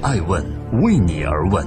爱问为你而问。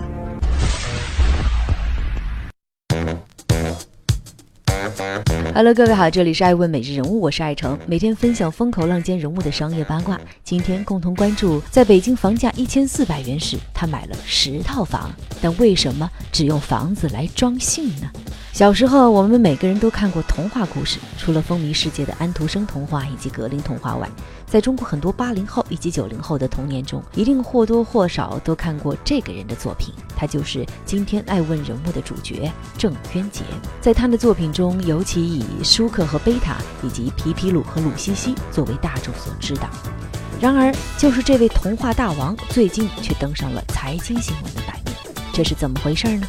Hello，各位好，这里是爱问每日人物，我是爱成，每天分享风口浪尖人物的商业八卦。今天共同关注，在北京房价一千四百元时，他买了十套房，但为什么只用房子来装信呢？小时候，我们每个人都看过童话故事，除了风靡世界的安徒生童话以及格林童话外，在中国很多八零后以及九零后的童年中，一定或多或少都看过这个人的作品，他就是今天爱问人物的主角郑渊洁。在他的作品中，尤其以以舒克和贝塔以及皮皮鲁和鲁西西作为大众所知道。然而，就是这位童话大王，最近却登上了财经新闻的版面，这是怎么回事呢？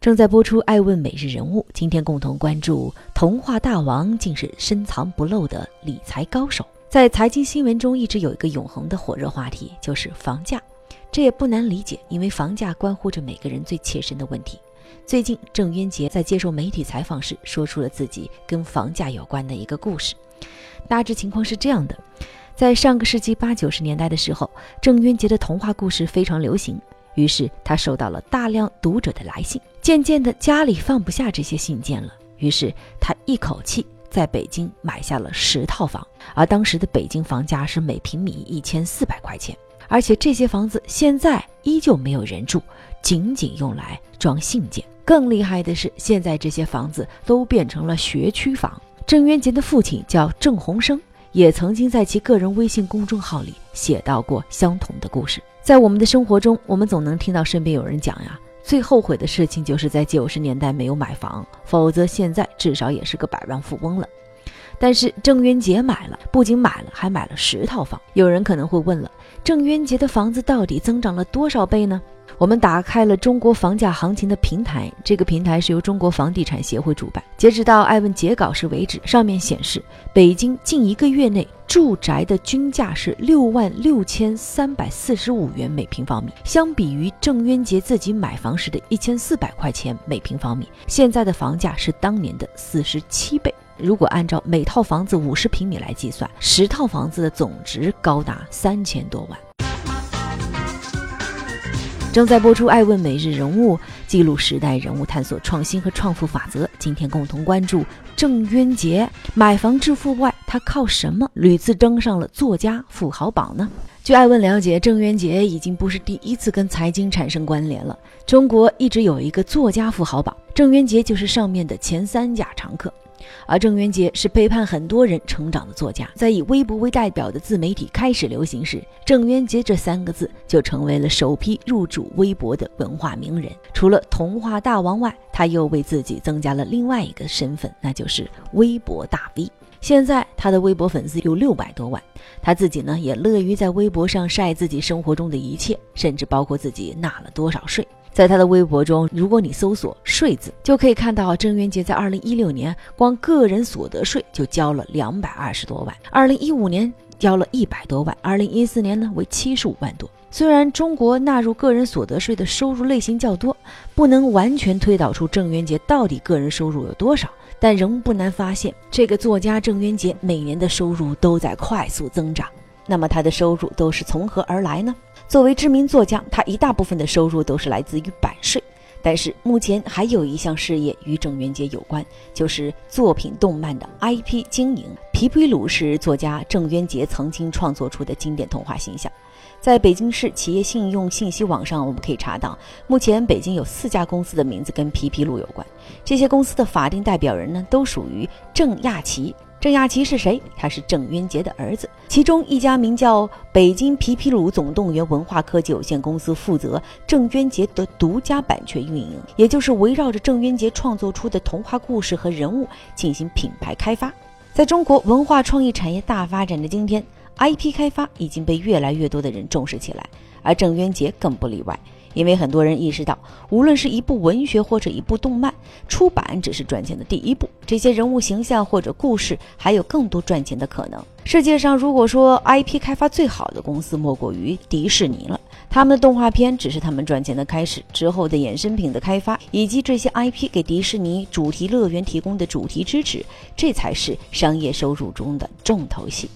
正在播出《爱问每日人物》，今天共同关注童话大王竟是深藏不露的理财高手。在财经新闻中，一直有一个永恒的火热话题，就是房价。这也不难理解，因为房价关乎着每个人最切身的问题。最近，郑渊洁在接受媒体采访时，说出了自己跟房价有关的一个故事。大致情况是这样的：在上个世纪八九十年代的时候，郑渊洁的童话故事非常流行。于是他收到了大量读者的来信，渐渐的家里放不下这些信件了。于是他一口气在北京买下了十套房，而当时的北京房价是每平米一千四百块钱，而且这些房子现在依旧没有人住，仅仅用来装信件。更厉害的是，现在这些房子都变成了学区房。郑渊洁的父亲叫郑鸿生，也曾经在其个人微信公众号里写到过相同的故事。在我们的生活中，我们总能听到身边有人讲呀，最后悔的事情就是在九十年代没有买房，否则现在至少也是个百万富翁了。但是郑渊洁买了，不仅买了，还买了十套房。有人可能会问了，郑渊洁的房子到底增长了多少倍呢？我们打开了中国房价行情的平台，这个平台是由中国房地产协会主办。截止到艾问截稿时为止，上面显示，北京近一个月内住宅的均价是六万六千三百四十五元每平方米，相比于郑渊洁自己买房时的一千四百块钱每平方米，现在的房价是当年的四十七倍。如果按照每套房子五十平米来计算，十套房子的总值高达三千多万。正在播出《爱问每日人物》，记录时代人物，探索创新和创富法则。今天共同关注郑渊洁买房致富外，他靠什么屡次登上了作家富豪榜呢？据爱问了解，郑渊洁已经不是第一次跟财经产生关联了。中国一直有一个作家富豪榜，郑渊洁就是上面的前三甲常客。而郑渊洁是陪伴很多人成长的作家，在以微博为代表的自媒体开始流行时，郑渊洁这三个字就成为了首批入主微博的文化名人。除了童话大王外，他又为自己增加了另外一个身份，那就是微博大 V。现在他的微博粉丝有六百多万，他自己呢也乐于在微博上晒自己生活中的一切，甚至包括自己纳了多少税。在他的微博中，如果你搜索“税”字，就可以看到郑渊洁在二零一六年光个人所得税就交了两百二十多万，二零一五年交了一百多万，二零一四年呢为七十五万多。虽然中国纳入个人所得税的收入类型较多，不能完全推导出郑渊洁到底个人收入有多少，但仍不难发现，这个作家郑渊洁每年的收入都在快速增长。那么他的收入都是从何而来呢？作为知名作家，他一大部分的收入都是来自于版税。但是目前还有一项事业与郑渊洁有关，就是作品动漫的 IP 经营。皮皮鲁是作家郑渊洁曾经创作出的经典童话形象。在北京市企业信用信息网上，我们可以查到，目前北京有四家公司的名字跟皮皮鲁有关。这些公司的法定代表人呢，都属于郑亚奇。郑亚奇是谁？他是郑渊洁的儿子。其中一家名叫北京皮皮鲁总动员文化科技有限公司负责郑渊洁的独家版权运营，也就是围绕着郑渊洁创作出的童话故事和人物进行品牌开发。在中国文化创意产业大发展的今天，IP 开发已经被越来越多的人重视起来，而郑渊洁更不例外。因为很多人意识到，无论是一部文学或者一部动漫，出版只是赚钱的第一步。这些人物形象或者故事还有更多赚钱的可能。世界上，如果说 IP 开发最好的公司，莫过于迪士尼了。他们的动画片只是他们赚钱的开始，之后的衍生品的开发，以及这些 IP 给迪士尼主题乐园提供的主题支持，这才是商业收入中的重头戏。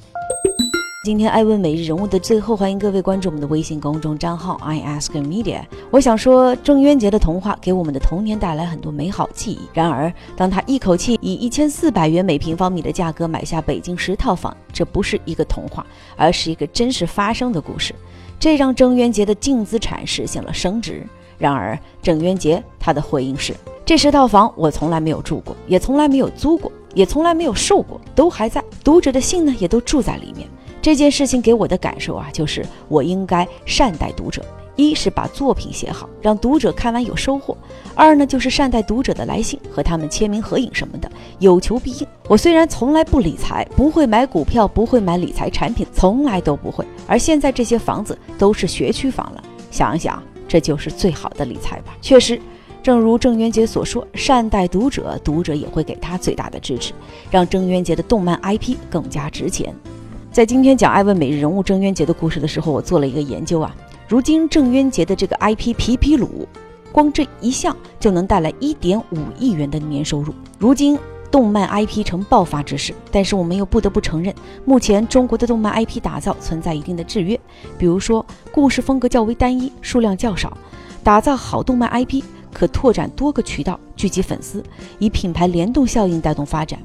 今天爱问每日人物的最后，欢迎各位关注我们的微信公众账号 i ask media。我想说，郑渊洁的童话给我们的童年带来很多美好记忆。然而，当他一口气以一千四百元每平方米的价格买下北京十套房，这不是一个童话，而是一个真实发生的故事。这让郑渊洁的净资产实现了升值。然而，郑渊洁他的回应是：这十套房我从来没有住过，也从来没有租过，也从来没有售过，都还在。读者的信呢，也都住在里面。这件事情给我的感受啊，就是我应该善待读者。一是把作品写好，让读者看完有收获；二呢，就是善待读者的来信，和他们签名合影什么的，有求必应。我虽然从来不理财，不会买股票，不会买理财产品，从来都不会。而现在这些房子都是学区房了，想一想，这就是最好的理财吧。确实，正如郑渊洁所说，善待读者，读者也会给他最大的支持，让郑渊洁的动漫 IP 更加值钱。在今天讲艾问每日人物郑渊洁的故事的时候，我做了一个研究啊。如今郑渊洁的这个 IP 皮皮鲁，光这一项就能带来一点五亿元的年收入。如今动漫 IP 呈爆发之势，但是我们又不得不承认，目前中国的动漫 IP 打造存在一定的制约。比如说，故事风格较为单一，数量较少。打造好动漫 IP，可拓展多个渠道，聚集粉丝，以品牌联动效应带动发展。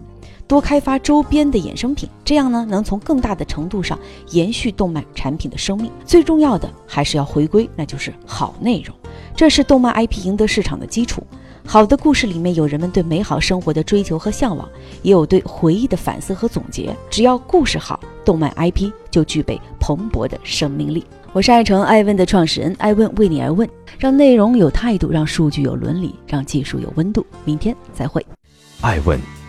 多开发周边的衍生品，这样呢能从更大的程度上延续动漫产品的生命。最重要的还是要回归，那就是好内容，这是动漫 IP 赢得市场的基础。好的故事里面有人们对美好生活的追求和向往，也有对回忆的反思和总结。只要故事好，动漫 IP 就具备蓬勃的生命力。我是爱成爱问的创始人，爱问为你而问，让内容有态度，让数据有伦理，让技术有温度。明天再会，爱问。